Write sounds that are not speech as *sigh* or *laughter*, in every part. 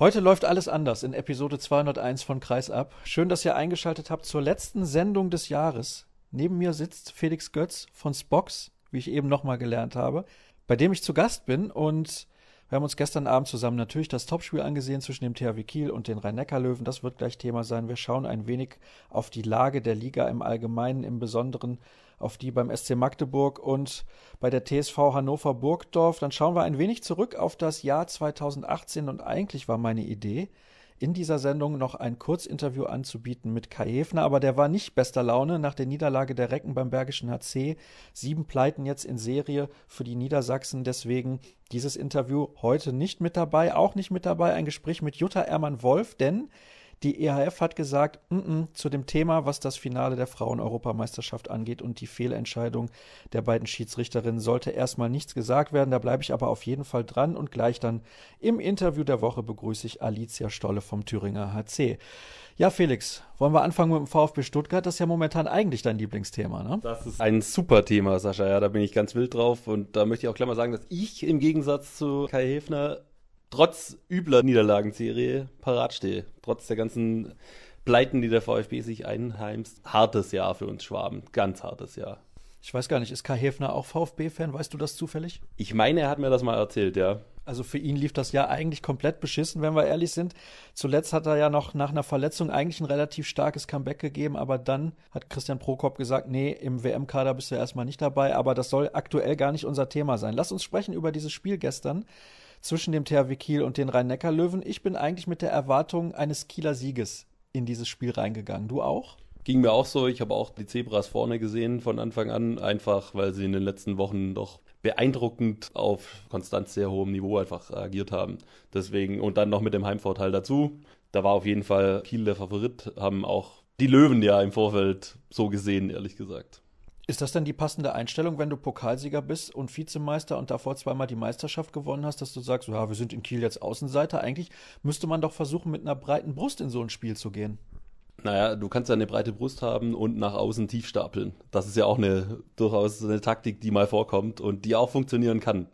Heute läuft alles anders in Episode 201 von Kreis ab. Schön, dass ihr eingeschaltet habt zur letzten Sendung des Jahres. Neben mir sitzt Felix Götz von Spox, wie ich eben nochmal gelernt habe, bei dem ich zu Gast bin und wir haben uns gestern Abend zusammen natürlich das Topspiel angesehen zwischen dem THW Kiel und den Rhein-Neckar-Löwen. Das wird gleich Thema sein. Wir schauen ein wenig auf die Lage der Liga im Allgemeinen, im Besonderen auf die beim SC Magdeburg und bei der TSV Hannover Burgdorf. Dann schauen wir ein wenig zurück auf das Jahr 2018 und eigentlich war meine Idee, in dieser Sendung noch ein Kurzinterview anzubieten mit Kai Hefner, aber der war nicht bester Laune nach der Niederlage der Recken beim Bergischen HC. Sieben Pleiten jetzt in Serie für die Niedersachsen. Deswegen dieses Interview heute nicht mit dabei. Auch nicht mit dabei ein Gespräch mit Jutta Ermann-Wolf, denn die EHF hat gesagt, n -n, zu dem Thema, was das Finale der Frauen-Europameisterschaft angeht und die Fehlentscheidung der beiden Schiedsrichterinnen, sollte erstmal nichts gesagt werden. Da bleibe ich aber auf jeden Fall dran und gleich dann im Interview der Woche begrüße ich Alicia Stolle vom Thüringer HC. Ja, Felix, wollen wir anfangen mit dem VfB Stuttgart? Das ist ja momentan eigentlich dein Lieblingsthema, ne? Das ist ein super Thema, Sascha. Ja, da bin ich ganz wild drauf. Und da möchte ich auch gleich mal sagen, dass ich im Gegensatz zu Kai Hefner trotz übler Niederlagenserie parat stehe. Trotz der ganzen Pleiten, die der VfB sich einheimst. Hartes Jahr für uns Schwaben. Ganz hartes Jahr. Ich weiß gar nicht, ist Kai Hefner auch VfB-Fan? Weißt du das zufällig? Ich meine, er hat mir das mal erzählt, ja. Also für ihn lief das Jahr eigentlich komplett beschissen, wenn wir ehrlich sind. Zuletzt hat er ja noch nach einer Verletzung eigentlich ein relativ starkes Comeback gegeben, aber dann hat Christian Prokop gesagt, nee, im WM-Kader bist du erstmal nicht dabei, aber das soll aktuell gar nicht unser Thema sein. Lass uns sprechen über dieses Spiel gestern zwischen dem THW Kiel und den Rhein-Neckar-Löwen. Ich bin eigentlich mit der Erwartung eines Kieler Sieges in dieses Spiel reingegangen. Du auch? Ging mir auch so. Ich habe auch die Zebras vorne gesehen von Anfang an, einfach weil sie in den letzten Wochen doch beeindruckend auf konstant sehr hohem Niveau einfach agiert haben. Deswegen und dann noch mit dem Heimvorteil dazu. Da war auf jeden Fall Kiel der Favorit, haben auch die Löwen ja im Vorfeld so gesehen, ehrlich gesagt. Ist das dann die passende Einstellung, wenn du Pokalsieger bist und Vizemeister und davor zweimal die Meisterschaft gewonnen hast, dass du sagst, ja, wir sind in Kiel jetzt Außenseiter? Eigentlich müsste man doch versuchen, mit einer breiten Brust in so ein Spiel zu gehen. Naja, du kannst ja eine breite Brust haben und nach außen tief stapeln. Das ist ja auch eine durchaus eine Taktik, die mal vorkommt und die auch funktionieren kann.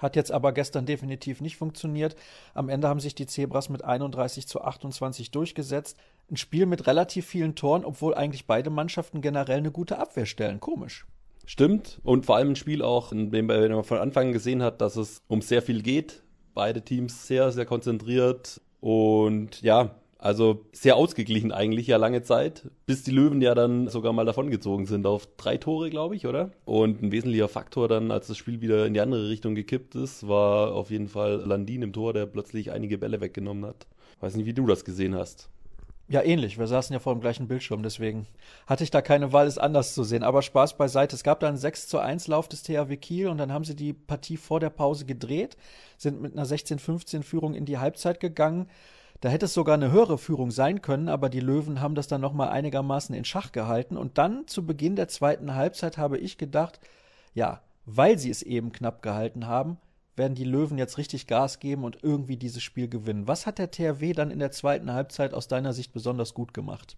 Hat jetzt aber gestern definitiv nicht funktioniert. Am Ende haben sich die Zebras mit 31 zu 28 durchgesetzt. Ein Spiel mit relativ vielen Toren, obwohl eigentlich beide Mannschaften generell eine gute Abwehr stellen. Komisch. Stimmt. Und vor allem ein Spiel auch, in dem man von Anfang gesehen hat, dass es um sehr viel geht. Beide Teams sehr, sehr konzentriert. Und ja, also sehr ausgeglichen eigentlich ja lange Zeit, bis die Löwen ja dann sogar mal davongezogen sind auf drei Tore, glaube ich, oder? Und ein wesentlicher Faktor dann, als das Spiel wieder in die andere Richtung gekippt ist, war auf jeden Fall Landin im Tor, der plötzlich einige Bälle weggenommen hat. Weiß nicht, wie du das gesehen hast. Ja, ähnlich. Wir saßen ja vor dem gleichen Bildschirm, deswegen hatte ich da keine Wahl, es anders zu sehen. Aber Spaß beiseite. Es gab da einen 6 zu 1 Lauf des THW Kiel und dann haben sie die Partie vor der Pause gedreht, sind mit einer 16-15 Führung in die Halbzeit gegangen. Da hätte es sogar eine höhere Führung sein können, aber die Löwen haben das dann nochmal einigermaßen in Schach gehalten. Und dann zu Beginn der zweiten Halbzeit habe ich gedacht, ja, weil sie es eben knapp gehalten haben, werden die Löwen jetzt richtig Gas geben und irgendwie dieses Spiel gewinnen. Was hat der THW dann in der zweiten Halbzeit aus deiner Sicht besonders gut gemacht?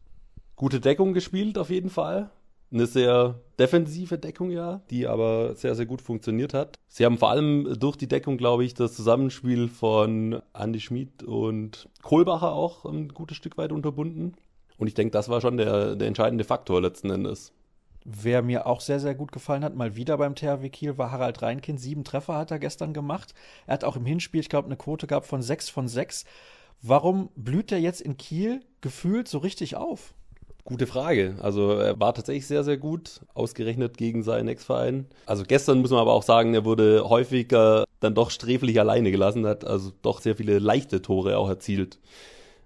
Gute Deckung gespielt auf jeden Fall eine sehr defensive Deckung ja, die aber sehr, sehr gut funktioniert hat. Sie haben vor allem durch die Deckung, glaube ich, das Zusammenspiel von Andy Schmid und Kohlbacher auch ein gutes Stück weit unterbunden. Und ich denke, das war schon der, der entscheidende Faktor letzten Endes. Wer mir auch sehr, sehr gut gefallen hat, mal wieder beim THW Kiel, war Harald Reinkind. Sieben Treffer hat er gestern gemacht. Er hat auch im Hinspiel, ich glaube, eine Quote gehabt von sechs von sechs. Warum blüht er jetzt in Kiel gefühlt so richtig auf? Gute Frage. Also er war tatsächlich sehr, sehr gut, ausgerechnet gegen seinen Ex-Verein. Also gestern muss man aber auch sagen, er wurde häufiger dann doch sträflich alleine gelassen, hat also doch sehr viele leichte Tore auch erzielt.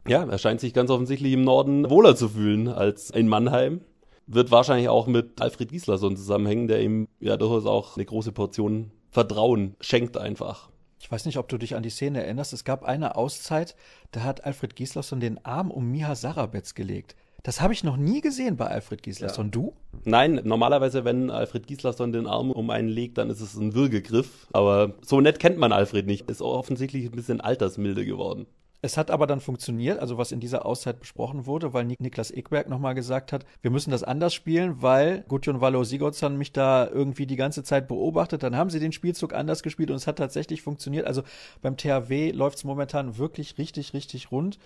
Ja, er scheint sich ganz offensichtlich im Norden wohler zu fühlen als in Mannheim. Wird wahrscheinlich auch mit Alfred Gislason zusammenhängen, der ihm ja durchaus auch eine große Portion Vertrauen schenkt einfach. Ich weiß nicht, ob du dich an die Szene erinnerst. Es gab eine Auszeit, da hat Alfred Gislason den Arm um Miha Sarabetz gelegt. Das habe ich noch nie gesehen bei Alfred Gislason. Ja. Du? Nein, normalerweise, wenn Alfred Gislason den Arm um einen legt, dann ist es ein Würgegriff. Aber so nett kennt man Alfred nicht. Ist offensichtlich ein bisschen altersmilde geworden. Es hat aber dann funktioniert, also was in dieser Auszeit besprochen wurde, weil Niklas Ekberg nochmal gesagt hat, wir müssen das anders spielen, weil Gudjon Valo Sigurdsson mich da irgendwie die ganze Zeit beobachtet. Dann haben sie den Spielzug anders gespielt und es hat tatsächlich funktioniert. Also beim THW läuft es momentan wirklich richtig, richtig rund.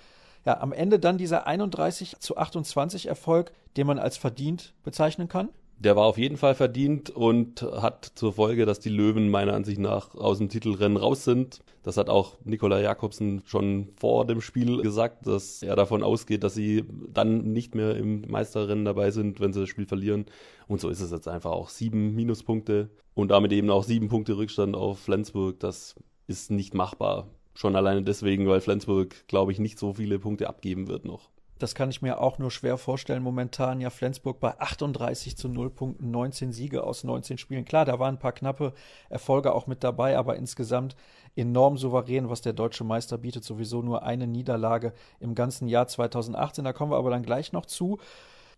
Ja, am Ende dann dieser 31 zu 28 Erfolg, den man als verdient bezeichnen kann. Der war auf jeden Fall verdient und hat zur Folge, dass die Löwen meiner Ansicht nach aus dem Titelrennen raus sind. Das hat auch Nikola Jakobsen schon vor dem Spiel gesagt, dass er davon ausgeht, dass sie dann nicht mehr im Meisterrennen dabei sind, wenn sie das Spiel verlieren. Und so ist es jetzt einfach auch sieben Minuspunkte und damit eben auch sieben Punkte Rückstand auf Flensburg. Das ist nicht machbar. Schon alleine deswegen, weil Flensburg, glaube ich, nicht so viele Punkte abgeben wird noch. Das kann ich mir auch nur schwer vorstellen. Momentan ja Flensburg bei 38 zu 0 Punkten, 19 Siege aus 19 Spielen. Klar, da waren ein paar knappe Erfolge auch mit dabei, aber insgesamt enorm souverän, was der deutsche Meister bietet. Sowieso nur eine Niederlage im ganzen Jahr 2018. Da kommen wir aber dann gleich noch zu.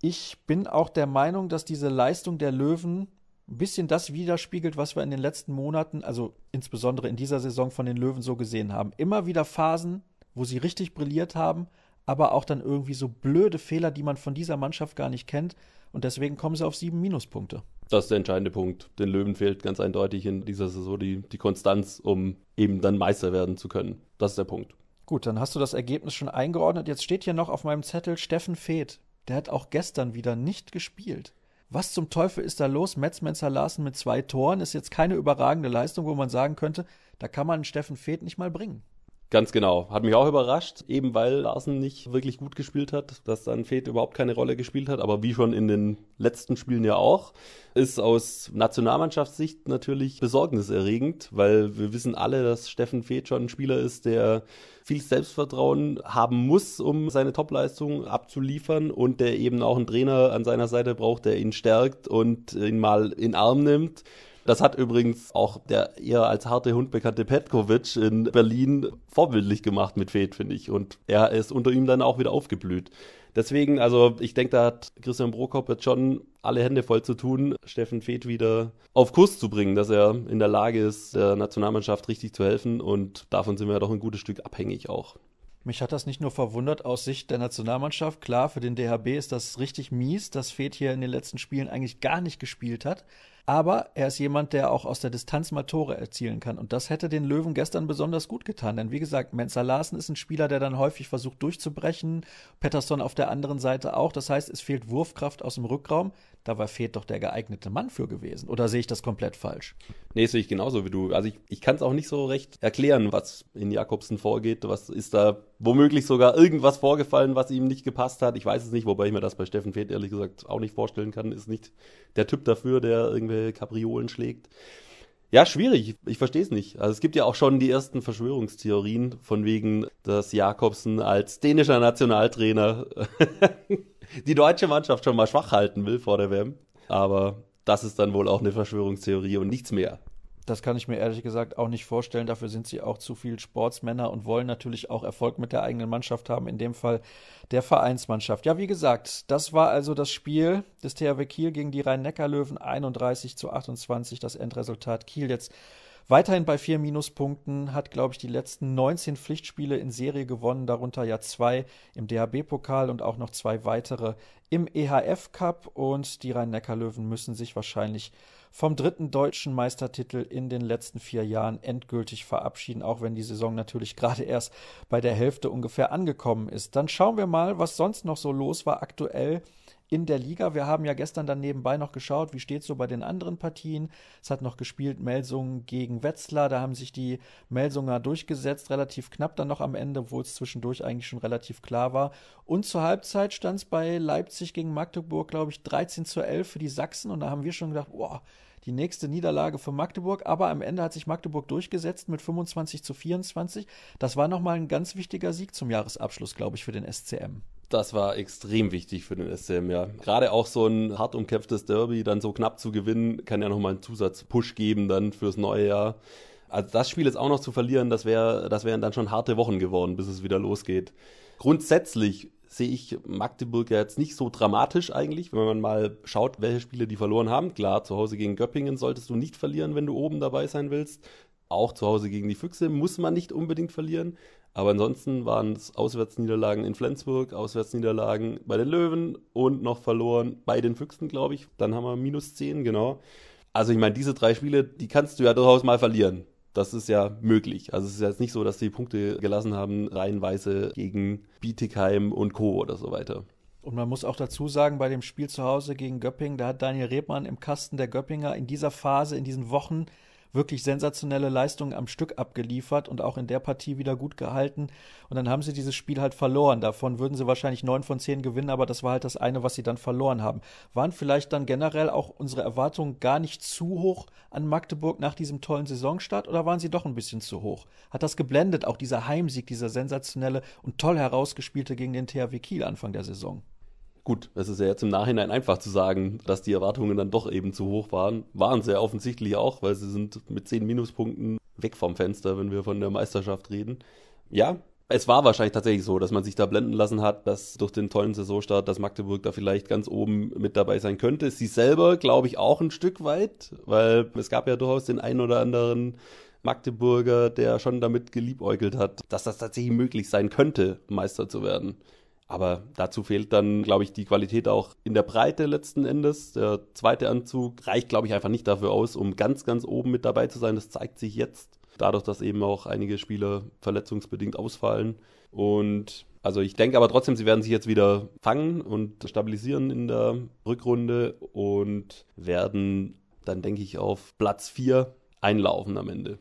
Ich bin auch der Meinung, dass diese Leistung der Löwen ein bisschen das widerspiegelt, was wir in den letzten Monaten, also insbesondere in dieser Saison von den Löwen so gesehen haben. Immer wieder Phasen, wo sie richtig brilliert haben, aber auch dann irgendwie so blöde Fehler, die man von dieser Mannschaft gar nicht kennt. Und deswegen kommen sie auf sieben Minuspunkte. Das ist der entscheidende Punkt. Den Löwen fehlt ganz eindeutig in dieser Saison die, die Konstanz, um eben dann Meister werden zu können. Das ist der Punkt. Gut, dann hast du das Ergebnis schon eingeordnet. Jetzt steht hier noch auf meinem Zettel Steffen Feeth. Der hat auch gestern wieder nicht gespielt. Was zum Teufel ist da los? Metzmenzer Larsen mit zwei Toren ist jetzt keine überragende Leistung, wo man sagen könnte, da kann man Steffen Feeth nicht mal bringen. Ganz genau. Hat mich auch überrascht, eben weil Larsen nicht wirklich gut gespielt hat, dass dann Fed überhaupt keine Rolle gespielt hat, aber wie schon in den letzten Spielen ja auch, ist aus Nationalmannschaftssicht natürlich besorgniserregend, weil wir wissen alle, dass Steffen Fed schon ein Spieler ist, der viel Selbstvertrauen haben muss, um seine Topleistung abzuliefern und der eben auch einen Trainer an seiner Seite braucht, der ihn stärkt und ihn mal in Arm nimmt das hat übrigens auch der eher als harte Hund bekannte Petkovic in Berlin vorbildlich gemacht mit Fed, finde ich. Und er ist unter ihm dann auch wieder aufgeblüht. Deswegen, also ich denke, da hat Christian Brokop jetzt schon alle Hände voll zu tun, Steffen Feth wieder auf Kurs zu bringen, dass er in der Lage ist, der Nationalmannschaft richtig zu helfen. Und davon sind wir ja doch ein gutes Stück abhängig auch. Mich hat das nicht nur verwundert aus Sicht der Nationalmannschaft. Klar, für den DHB ist das richtig mies, dass Feth hier in den letzten Spielen eigentlich gar nicht gespielt hat. Aber er ist jemand, der auch aus der Distanz mal Tore erzielen kann. Und das hätte den Löwen gestern besonders gut getan. Denn wie gesagt, Mensa Larsen ist ein Spieler, der dann häufig versucht durchzubrechen. Pettersson auf der anderen Seite auch. Das heißt, es fehlt Wurfkraft aus dem Rückraum. Da war Fehlt doch der geeignete Mann für gewesen. Oder sehe ich das komplett falsch? Nee, sehe ich genauso wie du. Also ich, ich kann es auch nicht so recht erklären, was in Jakobsen vorgeht. Was ist da womöglich sogar irgendwas vorgefallen, was ihm nicht gepasst hat? Ich weiß es nicht, wobei ich mir das bei Steffen Fehlt ehrlich gesagt auch nicht vorstellen kann. Ist nicht der Typ dafür, der irgendwelche Kapriolen schlägt. Ja, schwierig. Ich verstehe es nicht. Also es gibt ja auch schon die ersten Verschwörungstheorien von wegen, dass Jakobsen als dänischer Nationaltrainer *laughs* die deutsche Mannschaft schon mal schwach halten will vor der WM. Aber das ist dann wohl auch eine Verschwörungstheorie und nichts mehr. Das kann ich mir ehrlich gesagt auch nicht vorstellen. Dafür sind sie auch zu viel Sportsmänner und wollen natürlich auch Erfolg mit der eigenen Mannschaft haben, in dem Fall der Vereinsmannschaft. Ja, wie gesagt, das war also das Spiel des THW Kiel gegen die Rhein-Neckar-Löwen 31 zu 28. Das Endresultat Kiel jetzt Weiterhin bei vier Minuspunkten, hat, glaube ich, die letzten 19 Pflichtspiele in Serie gewonnen, darunter ja zwei im DHB-Pokal und auch noch zwei weitere im EHF-Cup. Und die Rhein-Neckar-Löwen müssen sich wahrscheinlich vom dritten deutschen Meistertitel in den letzten vier Jahren endgültig verabschieden, auch wenn die Saison natürlich gerade erst bei der Hälfte ungefähr angekommen ist. Dann schauen wir mal, was sonst noch so los war aktuell in der Liga. Wir haben ja gestern dann nebenbei noch geschaut, wie steht so bei den anderen Partien. Es hat noch gespielt Melsungen gegen Wetzlar. Da haben sich die Melsunger durchgesetzt, relativ knapp dann noch am Ende, obwohl es zwischendurch eigentlich schon relativ klar war. Und zur Halbzeit stand es bei Leipzig gegen Magdeburg, glaube ich, 13 zu 11 für die Sachsen. Und da haben wir schon gedacht, boah, die nächste Niederlage für Magdeburg, aber am Ende hat sich Magdeburg durchgesetzt mit 25 zu 24. Das war nochmal ein ganz wichtiger Sieg zum Jahresabschluss, glaube ich, für den SCM. Das war extrem wichtig für den SCM, ja. Gerade auch so ein hart umkämpftes Derby dann so knapp zu gewinnen, kann ja nochmal einen Zusatzpush geben dann fürs neue Jahr. Also das Spiel jetzt auch noch zu verlieren, das wäre, das wären dann schon harte Wochen geworden, bis es wieder losgeht. Grundsätzlich sehe ich Magdeburg ja jetzt nicht so dramatisch eigentlich, wenn man mal schaut, welche Spiele die verloren haben. Klar, zu Hause gegen Göppingen solltest du nicht verlieren, wenn du oben dabei sein willst. Auch zu Hause gegen die Füchse muss man nicht unbedingt verlieren. Aber ansonsten waren es Auswärtsniederlagen in Flensburg, Auswärtsniederlagen bei den Löwen und noch verloren bei den Füchsen, glaube ich. Dann haben wir minus 10, genau. Also ich meine, diese drei Spiele, die kannst du ja durchaus mal verlieren. Das ist ja möglich. Also es ist jetzt nicht so, dass die Punkte gelassen haben, reihenweise gegen Bietigheim und Co. oder so weiter. Und man muss auch dazu sagen, bei dem Spiel zu Hause gegen Göppingen, da hat Daniel Rebmann im Kasten der Göppinger in dieser Phase, in diesen Wochen wirklich sensationelle Leistungen am Stück abgeliefert und auch in der Partie wieder gut gehalten. Und dann haben sie dieses Spiel halt verloren. Davon würden sie wahrscheinlich neun von zehn gewinnen, aber das war halt das eine, was sie dann verloren haben. Waren vielleicht dann generell auch unsere Erwartungen gar nicht zu hoch an Magdeburg nach diesem tollen Saisonstart oder waren sie doch ein bisschen zu hoch? Hat das geblendet, auch dieser Heimsieg, dieser sensationelle und toll herausgespielte gegen den THW Kiel Anfang der Saison? Gut, es ist ja jetzt im Nachhinein einfach zu sagen, dass die Erwartungen dann doch eben zu hoch waren. Waren sie ja offensichtlich auch, weil sie sind mit zehn Minuspunkten weg vom Fenster, wenn wir von der Meisterschaft reden. Ja, es war wahrscheinlich tatsächlich so, dass man sich da blenden lassen hat, dass durch den tollen Saisonstart, dass Magdeburg da vielleicht ganz oben mit dabei sein könnte. Sie selber, glaube ich, auch ein Stück weit, weil es gab ja durchaus den einen oder anderen Magdeburger, der schon damit geliebäugelt hat, dass das tatsächlich möglich sein könnte, Meister zu werden. Aber dazu fehlt dann, glaube ich, die Qualität auch in der Breite letzten Endes. Der zweite Anzug reicht, glaube ich, einfach nicht dafür aus, um ganz, ganz oben mit dabei zu sein. Das zeigt sich jetzt, dadurch, dass eben auch einige Spieler verletzungsbedingt ausfallen. Und also ich denke aber trotzdem, sie werden sich jetzt wieder fangen und stabilisieren in der Rückrunde und werden dann, denke ich, auf Platz 4 einlaufen am Ende.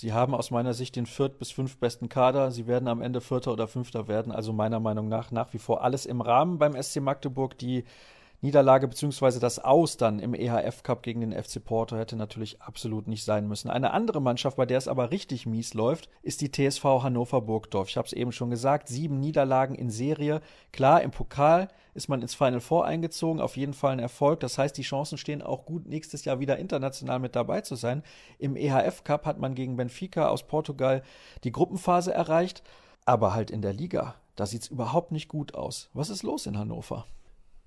Sie haben aus meiner Sicht den viert bis fünf besten Kader. Sie werden am Ende Vierter oder Fünfter werden. Also meiner Meinung nach nach wie vor alles im Rahmen beim SC Magdeburg. Die Niederlage bzw. das Aus dann im EHF Cup gegen den FC Porto hätte natürlich absolut nicht sein müssen. Eine andere Mannschaft, bei der es aber richtig mies läuft, ist die TSV Hannover Burgdorf. Ich habe es eben schon gesagt, sieben Niederlagen in Serie. Klar, im Pokal ist man ins Final Four eingezogen, auf jeden Fall ein Erfolg. Das heißt, die Chancen stehen auch gut, nächstes Jahr wieder international mit dabei zu sein. Im EHF Cup hat man gegen Benfica aus Portugal die Gruppenphase erreicht, aber halt in der Liga, da sieht es überhaupt nicht gut aus. Was ist los in Hannover?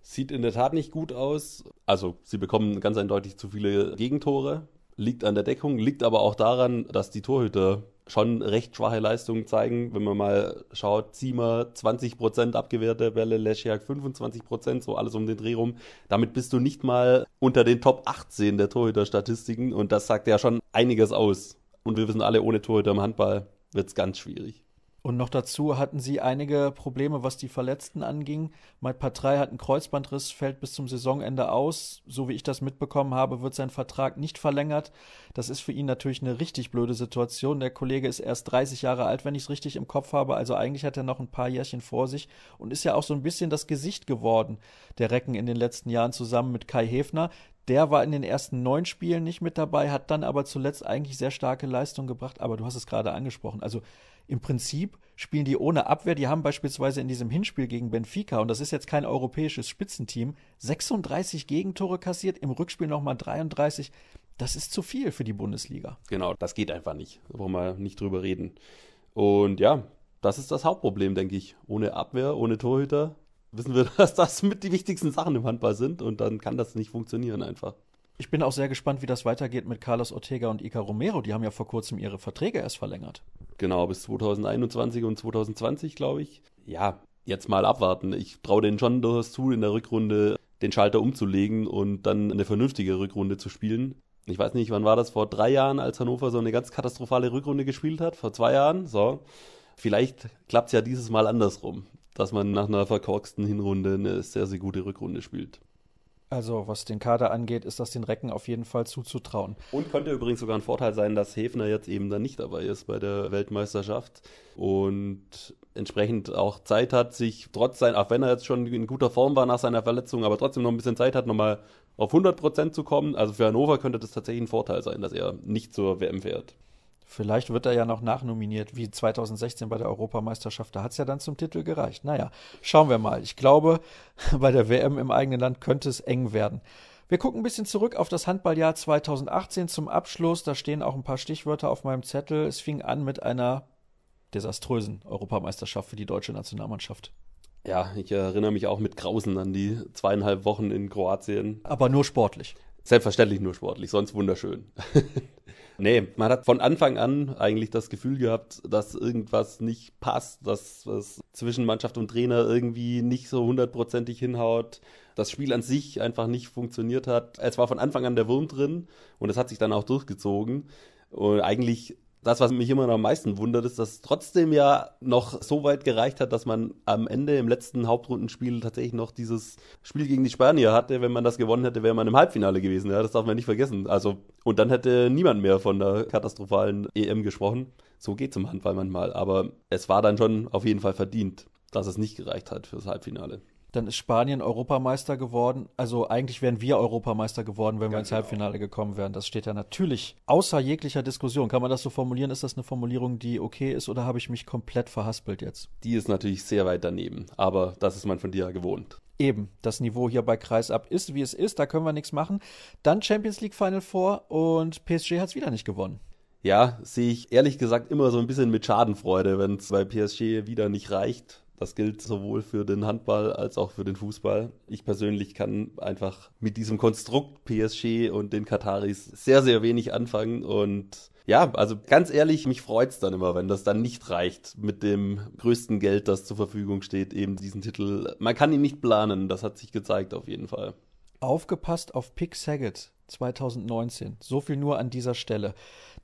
Sieht in der Tat nicht gut aus. Also, sie bekommen ganz eindeutig zu viele Gegentore. Liegt an der Deckung, liegt aber auch daran, dass die Torhüter schon recht schwache Leistungen zeigen. Wenn man mal schaut, Ziemer 20% abgewehrte Bälle, Leschiak 25%, so alles um den Dreh rum. Damit bist du nicht mal unter den Top 18 der Torhüter-Statistiken und das sagt ja schon einiges aus. Und wir wissen alle, ohne Torhüter im Handball wird es ganz schwierig. Und noch dazu hatten sie einige Probleme, was die Verletzten anging. Mike Patrei hat einen Kreuzbandriss, fällt bis zum Saisonende aus. So wie ich das mitbekommen habe, wird sein Vertrag nicht verlängert. Das ist für ihn natürlich eine richtig blöde Situation. Der Kollege ist erst 30 Jahre alt, wenn ich es richtig im Kopf habe. Also eigentlich hat er noch ein paar Jährchen vor sich und ist ja auch so ein bisschen das Gesicht geworden der Recken in den letzten Jahren zusammen mit Kai Hefner. Der war in den ersten neun Spielen nicht mit dabei, hat dann aber zuletzt eigentlich sehr starke Leistung gebracht. Aber du hast es gerade angesprochen. Also im Prinzip spielen die ohne Abwehr. Die haben beispielsweise in diesem Hinspiel gegen Benfica, und das ist jetzt kein europäisches Spitzenteam, 36 Gegentore kassiert, im Rückspiel nochmal 33. Das ist zu viel für die Bundesliga. Genau, das geht einfach nicht. Da brauchen wir nicht drüber reden. Und ja, das ist das Hauptproblem, denke ich. Ohne Abwehr, ohne Torhüter wissen wir, *laughs* dass das mit die wichtigsten Sachen im Handball sind und dann kann das nicht funktionieren einfach. Ich bin auch sehr gespannt, wie das weitergeht mit Carlos Ortega und Ica Romero. Die haben ja vor kurzem ihre Verträge erst verlängert. Genau, bis 2021 und 2020, glaube ich. Ja, jetzt mal abwarten. Ich traue denen schon durchaus zu, in der Rückrunde den Schalter umzulegen und dann eine vernünftige Rückrunde zu spielen. Ich weiß nicht, wann war das? Vor drei Jahren, als Hannover so eine ganz katastrophale Rückrunde gespielt hat? Vor zwei Jahren? So. Vielleicht klappt es ja dieses Mal andersrum, dass man nach einer verkorksten Hinrunde eine sehr, sehr gute Rückrunde spielt. Also was den Kader angeht, ist das den Recken auf jeden Fall zuzutrauen. Und könnte übrigens sogar ein Vorteil sein, dass Hefner jetzt eben dann nicht dabei ist bei der Weltmeisterschaft und entsprechend auch Zeit hat, sich trotz sein, auch wenn er jetzt schon in guter Form war nach seiner Verletzung, aber trotzdem noch ein bisschen Zeit hat, nochmal auf 100 Prozent zu kommen. Also für Hannover könnte das tatsächlich ein Vorteil sein, dass er nicht zur WM fährt. Vielleicht wird er ja noch nachnominiert, wie 2016 bei der Europameisterschaft. Da hat es ja dann zum Titel gereicht. Naja, schauen wir mal. Ich glaube, *laughs* bei der WM im eigenen Land könnte es eng werden. Wir gucken ein bisschen zurück auf das Handballjahr 2018 zum Abschluss. Da stehen auch ein paar Stichwörter auf meinem Zettel. Es fing an mit einer desaströsen Europameisterschaft für die deutsche Nationalmannschaft. Ja, ich erinnere mich auch mit Grausen an die zweieinhalb Wochen in Kroatien. Aber nur sportlich. Selbstverständlich nur sportlich, sonst wunderschön. *laughs* nee, man hat von Anfang an eigentlich das Gefühl gehabt, dass irgendwas nicht passt, dass es zwischen Mannschaft und Trainer irgendwie nicht so hundertprozentig hinhaut, das Spiel an sich einfach nicht funktioniert hat. Es war von Anfang an der Wurm drin und es hat sich dann auch durchgezogen. Und eigentlich das, was mich immer noch am meisten wundert, ist, dass es trotzdem ja noch so weit gereicht hat, dass man am Ende im letzten Hauptrundenspiel tatsächlich noch dieses Spiel gegen die Spanier hatte. Wenn man das gewonnen hätte, wäre man im Halbfinale gewesen. Ja, das darf man nicht vergessen. Also, und dann hätte niemand mehr von der katastrophalen EM gesprochen. So geht es im Handball manchmal. Aber es war dann schon auf jeden Fall verdient, dass es nicht gereicht hat fürs Halbfinale. Dann ist Spanien Europameister geworden. Also eigentlich wären wir Europameister geworden, wenn Ganz wir ins genau. Halbfinale gekommen wären. Das steht ja natürlich außer jeglicher Diskussion. Kann man das so formulieren? Ist das eine Formulierung, die okay ist oder habe ich mich komplett verhaspelt jetzt? Die ist natürlich sehr weit daneben, aber das ist man von dir ja gewohnt. Eben, das Niveau hier bei Kreisab ist, wie es ist, da können wir nichts machen. Dann Champions League Final Four und PSG hat es wieder nicht gewonnen. Ja, sehe ich ehrlich gesagt immer so ein bisschen mit Schadenfreude, wenn es bei PSG wieder nicht reicht. Das gilt sowohl für den Handball als auch für den Fußball. Ich persönlich kann einfach mit diesem Konstrukt PSG und den Kataris sehr, sehr wenig anfangen und ja, also ganz ehrlich, mich freut es dann immer, wenn das dann nicht reicht mit dem größten Geld, das zur Verfügung steht, eben diesen Titel. Man kann ihn nicht planen, das hat sich gezeigt auf jeden Fall. Aufgepasst auf Pick Saget 2019. So viel nur an dieser Stelle.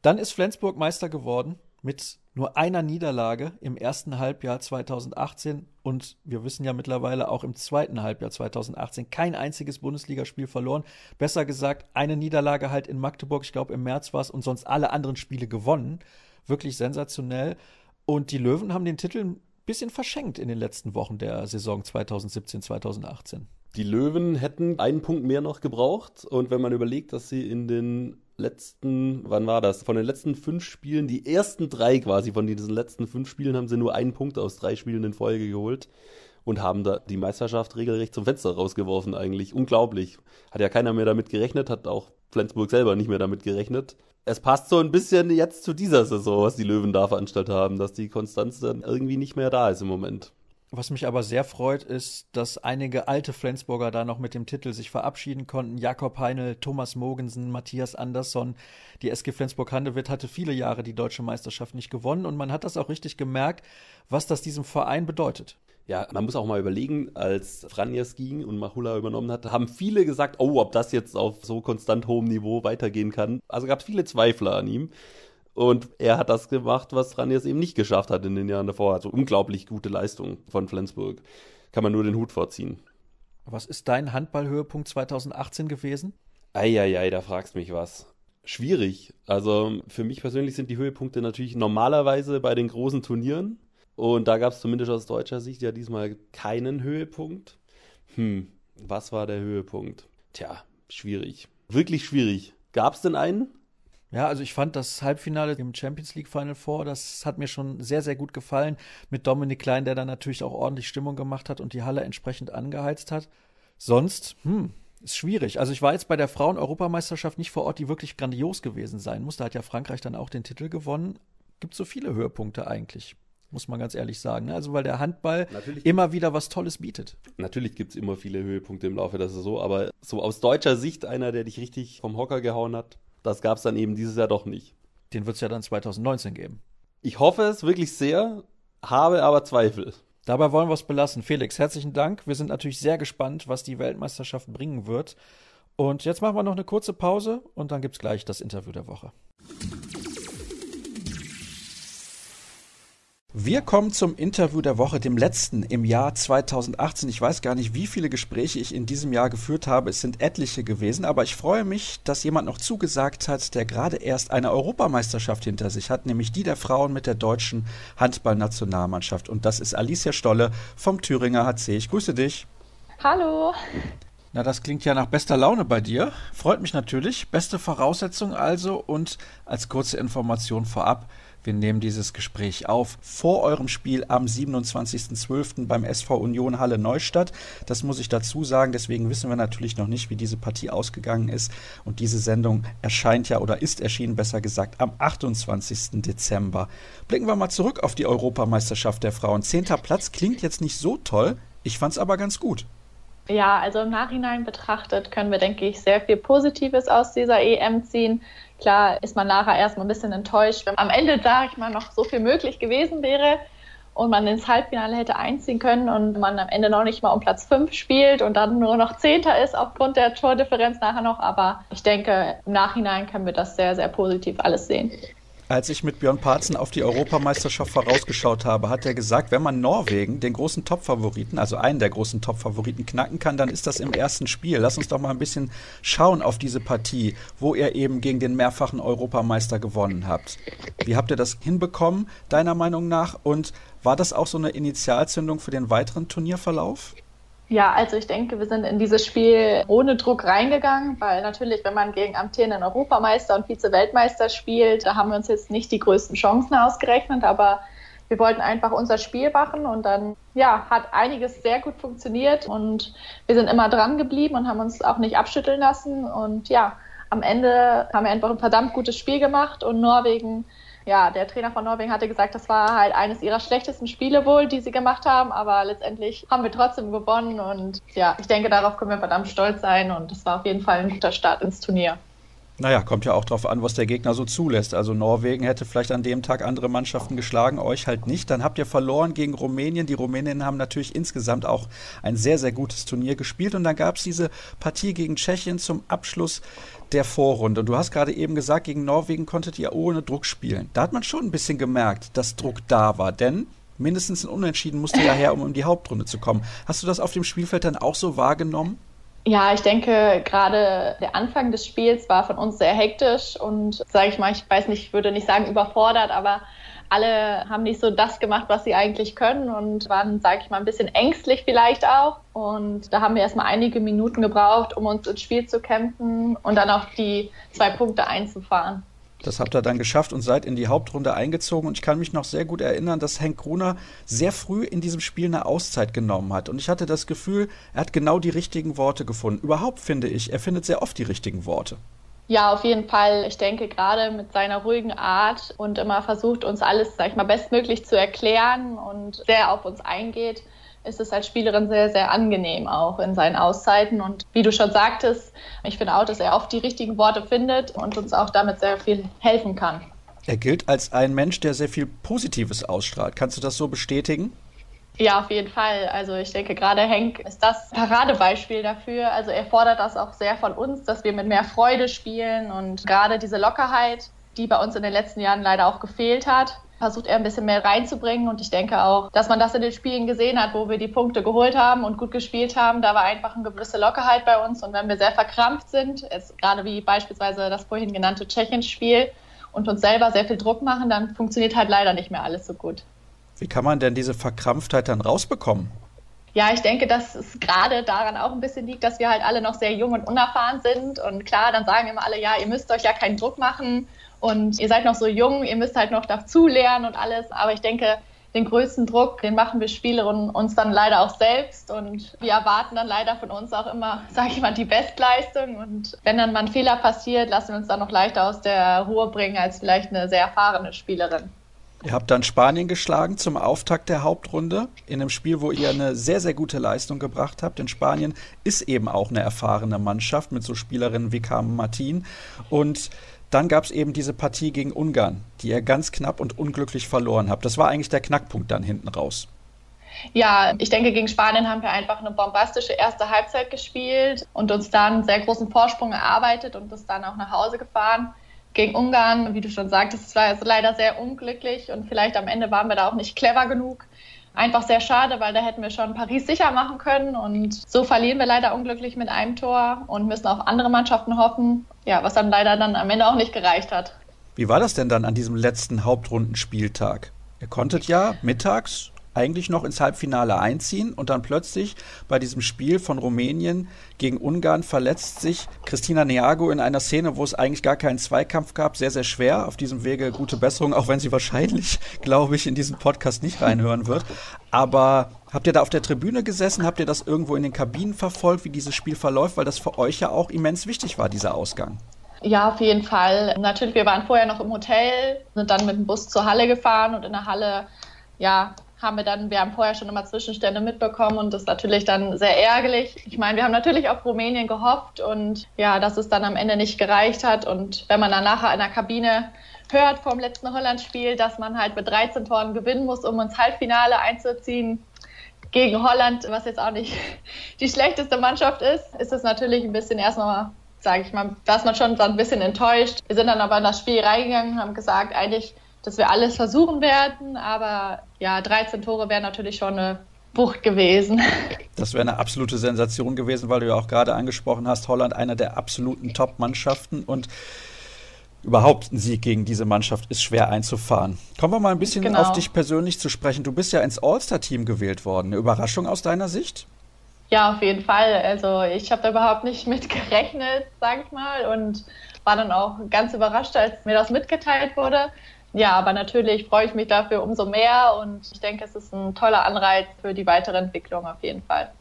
Dann ist Flensburg Meister geworden mit nur einer Niederlage im ersten Halbjahr 2018 und wir wissen ja mittlerweile auch im zweiten Halbjahr 2018 kein einziges Bundesligaspiel verloren. Besser gesagt, eine Niederlage halt in Magdeburg, ich glaube im März war es, und sonst alle anderen Spiele gewonnen. Wirklich sensationell. Und die Löwen haben den Titel ein bisschen verschenkt in den letzten Wochen der Saison 2017, 2018. Die Löwen hätten einen Punkt mehr noch gebraucht. Und wenn man überlegt, dass sie in den letzten, wann war das? Von den letzten fünf Spielen, die ersten drei quasi von diesen letzten fünf Spielen haben sie nur einen Punkt aus drei Spielen in Folge geholt und haben da die Meisterschaft regelrecht zum Fenster rausgeworfen eigentlich. Unglaublich. Hat ja keiner mehr damit gerechnet, hat auch Flensburg selber nicht mehr damit gerechnet. Es passt so ein bisschen jetzt zu dieser Saison, was die Löwen da veranstaltet haben, dass die Konstanz dann irgendwie nicht mehr da ist im Moment. Was mich aber sehr freut, ist, dass einige alte Flensburger da noch mit dem Titel sich verabschieden konnten. Jakob Heinel, Thomas Mogensen, Matthias Andersson. Die SG Flensburg-Handewitt hatte viele Jahre die deutsche Meisterschaft nicht gewonnen und man hat das auch richtig gemerkt, was das diesem Verein bedeutet. Ja, man muss auch mal überlegen, als Franjes ging und Mahula übernommen hat, haben viele gesagt, oh, ob das jetzt auf so konstant hohem Niveau weitergehen kann. Also gab es viele Zweifler an ihm. Und er hat das gemacht, was Raniers eben nicht geschafft hat in den Jahren davor. Also unglaublich gute Leistung von Flensburg. Kann man nur den Hut vorziehen. Was ist dein Handballhöhepunkt 2018 gewesen? Eieiei, da fragst mich was. Schwierig. Also für mich persönlich sind die Höhepunkte natürlich normalerweise bei den großen Turnieren. Und da gab es zumindest aus deutscher Sicht ja diesmal keinen Höhepunkt. Hm, was war der Höhepunkt? Tja, schwierig. Wirklich schwierig. Gab es denn einen? Ja, also ich fand das Halbfinale im Champions League Final Four, das hat mir schon sehr, sehr gut gefallen. Mit Dominik Klein, der dann natürlich auch ordentlich Stimmung gemacht hat und die Halle entsprechend angeheizt hat. Sonst, hm, ist schwierig. Also ich war jetzt bei der Frauen-Europameisterschaft nicht vor Ort, die wirklich grandios gewesen sein muss. Da hat ja Frankreich dann auch den Titel gewonnen. Gibt so viele Höhepunkte eigentlich muss man ganz ehrlich sagen. Ne? Also weil der Handball natürlich immer wieder was Tolles bietet. Natürlich gibt es immer viele Höhepunkte im Laufe der Saison, aber so aus deutscher Sicht einer, der dich richtig vom Hocker gehauen hat, das gab es dann eben dieses Jahr doch nicht. Den wird es ja dann 2019 geben. Ich hoffe es wirklich sehr, habe aber Zweifel. Dabei wollen wir es belassen. Felix, herzlichen Dank. Wir sind natürlich sehr gespannt, was die Weltmeisterschaft bringen wird. Und jetzt machen wir noch eine kurze Pause und dann gibt es gleich das Interview der Woche. Wir kommen zum Interview der Woche, dem letzten im Jahr 2018. Ich weiß gar nicht, wie viele Gespräche ich in diesem Jahr geführt habe. Es sind etliche gewesen, aber ich freue mich, dass jemand noch zugesagt hat, der gerade erst eine Europameisterschaft hinter sich hat, nämlich die der Frauen mit der deutschen Handballnationalmannschaft. Und das ist Alicia Stolle vom Thüringer HC. Ich grüße dich. Hallo. Na, das klingt ja nach bester Laune bei dir. Freut mich natürlich. Beste Voraussetzung also und als kurze Information vorab. Wir nehmen dieses Gespräch auf vor eurem Spiel am 27.12. beim SV Union Halle Neustadt. Das muss ich dazu sagen. Deswegen wissen wir natürlich noch nicht, wie diese Partie ausgegangen ist. Und diese Sendung erscheint ja oder ist erschienen, besser gesagt, am 28. Dezember. Blicken wir mal zurück auf die Europameisterschaft der Frauen. Zehnter Platz klingt jetzt nicht so toll. Ich fand es aber ganz gut. Ja, also im Nachhinein betrachtet können wir, denke ich, sehr viel Positives aus dieser EM ziehen. Klar ist man nachher erstmal ein bisschen enttäuscht, wenn am Ende, sage ich mal, noch so viel möglich gewesen wäre und man ins Halbfinale hätte einziehen können und man am Ende noch nicht mal um Platz 5 spielt und dann nur noch Zehnter ist aufgrund der Tordifferenz nachher noch. Aber ich denke, im Nachhinein können wir das sehr, sehr positiv alles sehen. Als ich mit Björn Parzen auf die Europameisterschaft vorausgeschaut habe, hat er gesagt, wenn man Norwegen, den großen Topfavoriten, also einen der großen Topfavoriten, knacken kann, dann ist das im ersten Spiel. Lass uns doch mal ein bisschen schauen auf diese Partie, wo ihr eben gegen den mehrfachen Europameister gewonnen habt. Wie habt ihr das hinbekommen, deiner Meinung nach? Und war das auch so eine Initialzündung für den weiteren Turnierverlauf? Ja, also ich denke, wir sind in dieses Spiel ohne Druck reingegangen, weil natürlich, wenn man gegen amtierenden Europameister und Vize-Weltmeister spielt, da haben wir uns jetzt nicht die größten Chancen ausgerechnet, aber wir wollten einfach unser Spiel machen und dann, ja, hat einiges sehr gut funktioniert und wir sind immer dran geblieben und haben uns auch nicht abschütteln lassen und ja, am Ende haben wir einfach ein verdammt gutes Spiel gemacht und Norwegen ja, der Trainer von Norwegen hatte gesagt, das war halt eines ihrer schlechtesten Spiele wohl, die sie gemacht haben, aber letztendlich haben wir trotzdem gewonnen und ja, ich denke, darauf können wir verdammt stolz sein und es war auf jeden Fall ein guter Start ins Turnier. Naja, kommt ja auch darauf an, was der Gegner so zulässt. Also Norwegen hätte vielleicht an dem Tag andere Mannschaften geschlagen, euch halt nicht. Dann habt ihr verloren gegen Rumänien. Die Rumäninnen haben natürlich insgesamt auch ein sehr, sehr gutes Turnier gespielt. Und dann gab es diese Partie gegen Tschechien zum Abschluss der Vorrunde. Und du hast gerade eben gesagt, gegen Norwegen konntet ihr ohne Druck spielen. Da hat man schon ein bisschen gemerkt, dass Druck da war. Denn mindestens ein Unentschieden musste ja her, um in die Hauptrunde zu kommen. Hast du das auf dem Spielfeld dann auch so wahrgenommen? Ja, ich denke, gerade der Anfang des Spiels war von uns sehr hektisch und, sage ich mal, ich weiß nicht, ich würde nicht sagen überfordert, aber alle haben nicht so das gemacht, was sie eigentlich können und waren, sage ich mal, ein bisschen ängstlich vielleicht auch. Und da haben wir erstmal einige Minuten gebraucht, um uns ins Spiel zu kämpfen und dann auch die zwei Punkte einzufahren. Das habt ihr dann geschafft und seid in die Hauptrunde eingezogen. Und ich kann mich noch sehr gut erinnern, dass Henk Gruner sehr früh in diesem Spiel eine Auszeit genommen hat. Und ich hatte das Gefühl, er hat genau die richtigen Worte gefunden. Überhaupt finde ich, er findet sehr oft die richtigen Worte. Ja, auf jeden Fall. Ich denke, gerade mit seiner ruhigen Art und immer versucht, uns alles, sag ich mal, bestmöglich zu erklären und sehr auf uns eingeht, ist es als Spielerin sehr, sehr angenehm auch in seinen Auszeiten. Und wie du schon sagtest, ich finde auch, dass er oft die richtigen Worte findet und uns auch damit sehr viel helfen kann. Er gilt als ein Mensch, der sehr viel Positives ausstrahlt. Kannst du das so bestätigen? Ja, auf jeden Fall. Also ich denke, gerade Henk ist das Paradebeispiel dafür. Also er fordert das auch sehr von uns, dass wir mit mehr Freude spielen und gerade diese Lockerheit, die bei uns in den letzten Jahren leider auch gefehlt hat, versucht er ein bisschen mehr reinzubringen. Und ich denke auch, dass man das in den Spielen gesehen hat, wo wir die Punkte geholt haben und gut gespielt haben. Da war einfach eine gewisse Lockerheit bei uns. Und wenn wir sehr verkrampft sind, jetzt gerade wie beispielsweise das vorhin genannte Tschechien-Spiel und uns selber sehr viel Druck machen, dann funktioniert halt leider nicht mehr alles so gut. Wie kann man denn diese Verkrampftheit dann rausbekommen? Ja, ich denke, dass es gerade daran auch ein bisschen liegt, dass wir halt alle noch sehr jung und unerfahren sind. Und klar, dann sagen immer alle, ja, ihr müsst euch ja keinen Druck machen und ihr seid noch so jung, ihr müsst halt noch dazu lernen und alles. Aber ich denke, den größten Druck, den machen wir Spielerinnen uns dann leider auch selbst und wir erwarten dann leider von uns auch immer, *laughs* sage ich mal, die Bestleistung und wenn dann mal ein Fehler passiert, lassen wir uns dann noch leichter aus der Ruhe bringen als vielleicht eine sehr erfahrene Spielerin. Ihr habt dann Spanien geschlagen zum Auftakt der Hauptrunde in einem Spiel, wo ihr eine sehr, sehr gute Leistung gebracht habt. Denn Spanien ist eben auch eine erfahrene Mannschaft mit so Spielerinnen wie Carmen Martin. Und dann gab es eben diese Partie gegen Ungarn, die ihr ganz knapp und unglücklich verloren habt. Das war eigentlich der Knackpunkt dann hinten raus. Ja, ich denke, gegen Spanien haben wir einfach eine bombastische erste Halbzeit gespielt und uns dann einen sehr großen Vorsprung erarbeitet und das dann auch nach Hause gefahren. Gegen Ungarn, wie du schon sagtest, es war leider sehr unglücklich und vielleicht am Ende waren wir da auch nicht clever genug einfach sehr schade, weil da hätten wir schon Paris sicher machen können und so verlieren wir leider unglücklich mit einem Tor und müssen auf andere Mannschaften hoffen, ja, was dann leider dann am Ende auch nicht gereicht hat. Wie war das denn dann an diesem letzten Hauptrundenspieltag? Ihr konntet ja mittags eigentlich noch ins Halbfinale einziehen und dann plötzlich bei diesem Spiel von Rumänien gegen Ungarn verletzt sich Christina Neago in einer Szene, wo es eigentlich gar keinen Zweikampf gab, sehr, sehr schwer. Auf diesem Wege gute Besserung, auch wenn sie wahrscheinlich, *laughs* glaube ich, in diesen Podcast nicht reinhören wird. Aber habt ihr da auf der Tribüne gesessen? Habt ihr das irgendwo in den Kabinen verfolgt, wie dieses Spiel verläuft? Weil das für euch ja auch immens wichtig war, dieser Ausgang. Ja, auf jeden Fall. Natürlich, wir waren vorher noch im Hotel, sind dann mit dem Bus zur Halle gefahren und in der Halle, ja, haben wir dann, wir haben vorher schon immer Zwischenstände mitbekommen und das ist natürlich dann sehr ärgerlich. Ich meine, wir haben natürlich auf Rumänien gehofft und ja, dass es dann am Ende nicht gereicht hat. Und wenn man dann nachher in der Kabine hört vom letzten Holland-Spiel, dass man halt mit 13 Toren gewinnen muss, um ins Halbfinale einzuziehen gegen Holland, was jetzt auch nicht *laughs* die schlechteste Mannschaft ist, ist es natürlich ein bisschen erstmal sage ich mal, da ist man schon so ein bisschen enttäuscht. Wir sind dann aber in das Spiel reingegangen und haben gesagt, eigentlich dass wir alles versuchen werden. Aber ja, 13 Tore wären natürlich schon eine Wucht gewesen. *laughs* Das wäre eine absolute Sensation gewesen, weil du ja auch gerade angesprochen hast, Holland einer der absoluten Top-Mannschaften und überhaupt ein Sieg gegen diese Mannschaft ist schwer einzufahren. Kommen wir mal ein bisschen genau. auf dich persönlich zu sprechen. Du bist ja ins All-Star-Team gewählt worden. Eine Überraschung aus deiner Sicht? Ja, auf jeden Fall. Also ich habe da überhaupt nicht mit *laughs* gerechnet, sage ich mal, und war dann auch ganz überrascht, als mir das mitgeteilt wurde ja, aber natürlich freue ich mich dafür umso mehr und ich denke, es ist ein toller Anreiz für die weitere Entwicklung auf jeden Fall.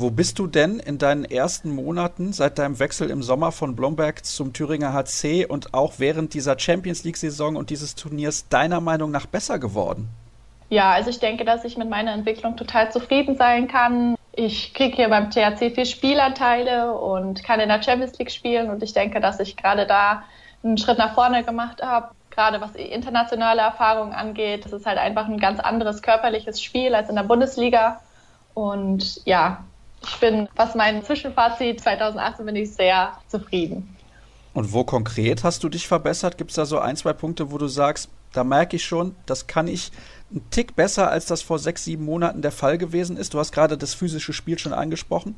Wo bist du denn in deinen ersten Monaten seit deinem Wechsel im Sommer von Blomberg zum Thüringer HC und auch während dieser Champions League-Saison und dieses Turniers deiner Meinung nach besser geworden? Ja, also ich denke, dass ich mit meiner Entwicklung total zufrieden sein kann. Ich kriege hier beim THC vier Spielanteile und kann in der Champions League spielen und ich denke, dass ich gerade da einen Schritt nach vorne gemacht habe gerade was internationale Erfahrungen angeht. Das ist halt einfach ein ganz anderes körperliches Spiel als in der Bundesliga. Und ja, ich bin, was mein Zwischenfazit 2018 bin ich sehr zufrieden. Und wo konkret hast du dich verbessert? Gibt es da so ein, zwei Punkte, wo du sagst, da merke ich schon, das kann ich einen Tick besser, als das vor sechs, sieben Monaten der Fall gewesen ist? Du hast gerade das physische Spiel schon angesprochen.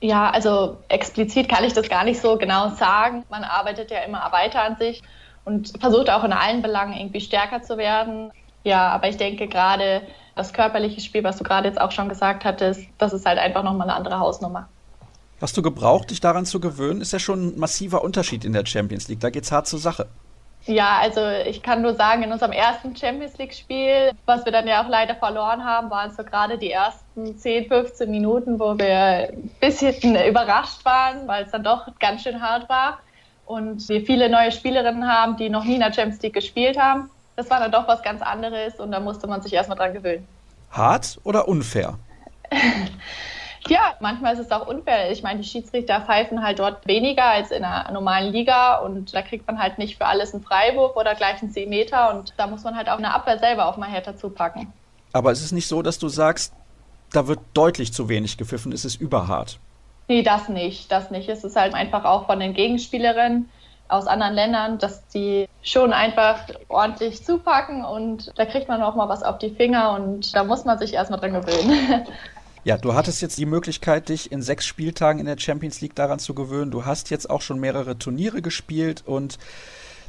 Ja, also explizit kann ich das gar nicht so genau sagen. Man arbeitet ja immer weiter an sich und versucht auch in allen Belangen irgendwie stärker zu werden. Ja, aber ich denke gerade das körperliche Spiel, was du gerade jetzt auch schon gesagt hattest, das ist halt einfach nochmal eine andere Hausnummer. Hast du gebraucht, dich daran zu gewöhnen? Ist ja schon ein massiver Unterschied in der Champions League. Da geht's hart zur Sache. Ja, also ich kann nur sagen, in unserem ersten Champions League-Spiel, was wir dann ja auch leider verloren haben, waren es so gerade die ersten 10, 15 Minuten, wo wir ein bisschen *laughs* überrascht waren, weil es dann doch ganz schön hart war und wir viele neue Spielerinnen haben, die noch nie in der Champions League gespielt haben. Das war dann doch was ganz anderes und da musste man sich erstmal dran gewöhnen. Hart oder unfair? *laughs* ja, manchmal ist es auch unfair. Ich meine, die Schiedsrichter pfeifen halt dort weniger als in einer normalen Liga und da kriegt man halt nicht für alles einen Freiwurf oder gleich einen 10 Meter und da muss man halt auch eine Abwehr selber auch mal härter zupacken. Aber es ist nicht so, dass du sagst, da wird deutlich zu wenig gepfiffen, es ist überhart. Nee, das nicht, das nicht. Es ist halt einfach auch von den Gegenspielerinnen aus anderen Ländern, dass die schon einfach ordentlich zupacken und da kriegt man auch mal was auf die Finger und da muss man sich erstmal dran gewöhnen. *laughs* Ja, du hattest jetzt die Möglichkeit, dich in sechs Spieltagen in der Champions League daran zu gewöhnen. Du hast jetzt auch schon mehrere Turniere gespielt und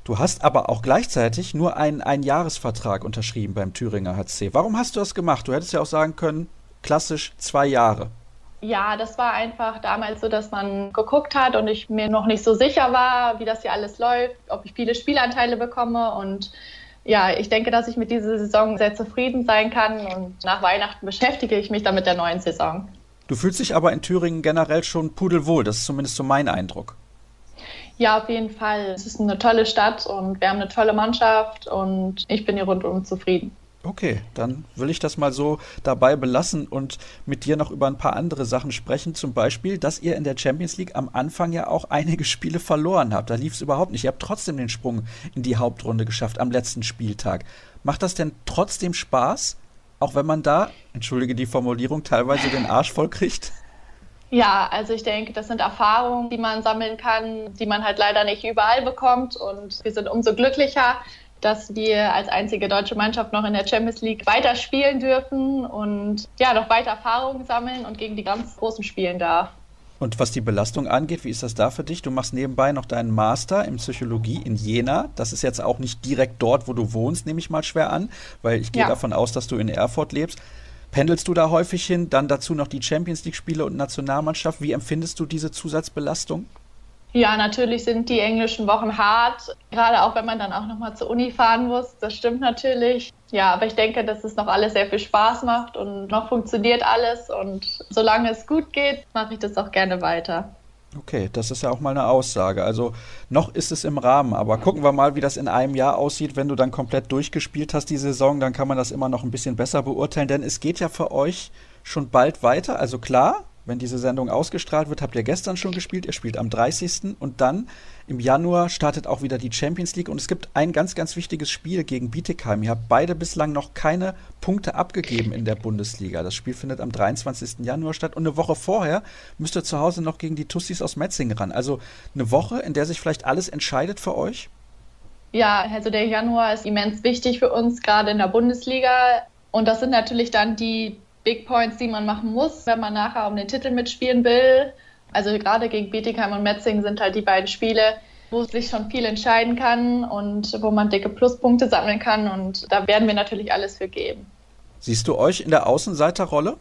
du hast aber auch gleichzeitig nur einen Einjahresvertrag unterschrieben beim Thüringer HC. Warum hast du das gemacht? Du hättest ja auch sagen können, klassisch zwei Jahre. Ja, das war einfach damals so, dass man geguckt hat und ich mir noch nicht so sicher war, wie das hier alles läuft, ob ich viele Spielanteile bekomme und ja, ich denke, dass ich mit dieser Saison sehr zufrieden sein kann und nach Weihnachten beschäftige ich mich dann mit der neuen Saison. Du fühlst dich aber in Thüringen generell schon pudelwohl, das ist zumindest so mein Eindruck. Ja, auf jeden Fall. Es ist eine tolle Stadt und wir haben eine tolle Mannschaft und ich bin hier rundum zufrieden. Okay, dann will ich das mal so dabei belassen und mit dir noch über ein paar andere Sachen sprechen. Zum Beispiel, dass ihr in der Champions League am Anfang ja auch einige *laughs* Spiele verloren habt. Da lief es überhaupt nicht. Ihr habt trotzdem den Sprung in die Hauptrunde geschafft am letzten Spieltag. Macht das denn trotzdem Spaß, auch wenn man da, entschuldige die Formulierung, teilweise den Arsch voll kriegt? Ja, also ich denke, das sind Erfahrungen, die man sammeln kann, die man halt leider nicht überall bekommt. Und wir sind umso glücklicher, dass wir als einzige deutsche Mannschaft noch in der Champions League weiter spielen dürfen und ja, noch weiter Erfahrungen sammeln und gegen die ganz Großen spielen darf. Und was die Belastung angeht, wie ist das da für dich? Du machst nebenbei noch deinen Master in Psychologie in Jena. Das ist jetzt auch nicht direkt dort, wo du wohnst, nehme ich mal schwer an, weil ich gehe ja. davon aus, dass du in Erfurt lebst. Pendelst du da häufig hin? Dann dazu noch die Champions League-Spiele und Nationalmannschaft. Wie empfindest du diese Zusatzbelastung? Ja, natürlich sind die englischen Wochen hart, gerade auch wenn man dann auch nochmal zur Uni fahren muss. Das stimmt natürlich. Ja, aber ich denke, dass es noch alles sehr viel Spaß macht und noch funktioniert alles. Und solange es gut geht, mache ich das auch gerne weiter. Okay, das ist ja auch mal eine Aussage. Also noch ist es im Rahmen, aber gucken wir mal, wie das in einem Jahr aussieht. Wenn du dann komplett durchgespielt hast die Saison, dann kann man das immer noch ein bisschen besser beurteilen, denn es geht ja für euch schon bald weiter. Also klar, wenn diese Sendung ausgestrahlt wird, habt ihr gestern schon gespielt. Ihr spielt am 30. und dann im Januar startet auch wieder die Champions League und es gibt ein ganz, ganz wichtiges Spiel gegen Bietigheim. Ihr habt beide bislang noch keine Punkte abgegeben in der Bundesliga. Das Spiel findet am 23. Januar statt und eine Woche vorher müsst ihr zu Hause noch gegen die Tussis aus Metzingen ran. Also eine Woche, in der sich vielleicht alles entscheidet für euch? Ja, also der Januar ist immens wichtig für uns, gerade in der Bundesliga. Und das sind natürlich dann die Big Points, die man machen muss, wenn man nachher um den Titel mitspielen will. Also gerade gegen Bietigheim und Metzingen sind halt die beiden Spiele, wo sich schon viel entscheiden kann und wo man dicke Pluspunkte sammeln kann. Und da werden wir natürlich alles für geben. Siehst du euch in der Außenseiterrolle?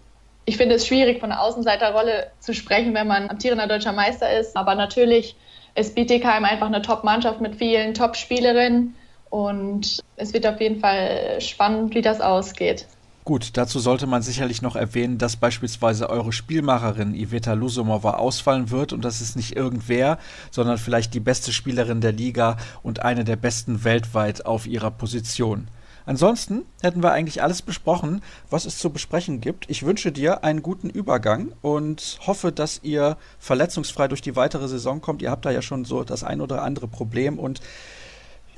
Ich finde es schwierig, von der Außenseiterrolle zu sprechen, wenn man amtierender deutscher Meister ist. Aber natürlich ist Bietigheim einfach eine Top-Mannschaft mit vielen Top-Spielerinnen. Und es wird auf jeden Fall spannend, wie das ausgeht. Gut, dazu sollte man sicherlich noch erwähnen, dass beispielsweise eure Spielmacherin Iveta Lusomova ausfallen wird und das ist nicht irgendwer, sondern vielleicht die beste Spielerin der Liga und eine der besten weltweit auf ihrer Position. Ansonsten hätten wir eigentlich alles besprochen, was es zu besprechen gibt. Ich wünsche dir einen guten Übergang und hoffe, dass ihr verletzungsfrei durch die weitere Saison kommt. Ihr habt da ja schon so das ein oder andere Problem und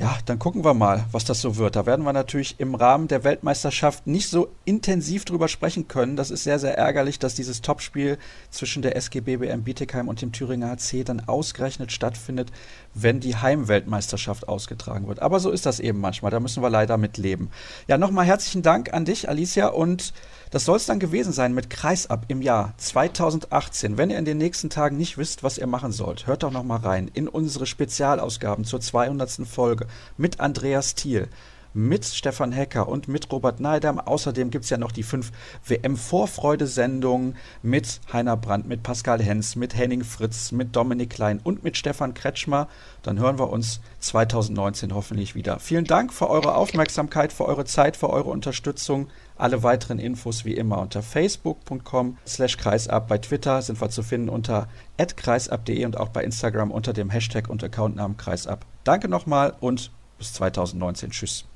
ja, dann gucken wir mal, was das so wird. Da werden wir natürlich im Rahmen der Weltmeisterschaft nicht so intensiv drüber sprechen können. Das ist sehr, sehr ärgerlich, dass dieses Topspiel zwischen der SG BBM Bietigheim und dem Thüringer HC dann ausgerechnet stattfindet, wenn die Heimweltmeisterschaft ausgetragen wird. Aber so ist das eben manchmal. Da müssen wir leider mit leben. Ja, nochmal herzlichen Dank an dich, Alicia, und das soll es dann gewesen sein mit Kreisab im Jahr 2018. Wenn ihr in den nächsten Tagen nicht wisst, was ihr machen sollt, hört doch noch mal rein in unsere Spezialausgaben zur 200. Folge mit Andreas Thiel mit Stefan Hecker und mit Robert Neidam. Außerdem gibt es ja noch die fünf WM-Vorfreude-Sendungen mit Heiner Brandt, mit Pascal Hens, mit Henning Fritz, mit Dominik Klein und mit Stefan Kretschmer. Dann hören wir uns 2019 hoffentlich wieder. Vielen Dank für eure Aufmerksamkeit, für eure Zeit, für eure Unterstützung. Alle weiteren Infos wie immer unter facebook.com slash kreisab. Bei Twitter sind wir zu finden unter kreisab.de und auch bei Instagram unter dem Hashtag und Accountnamen kreisab. Danke nochmal und bis 2019. Tschüss.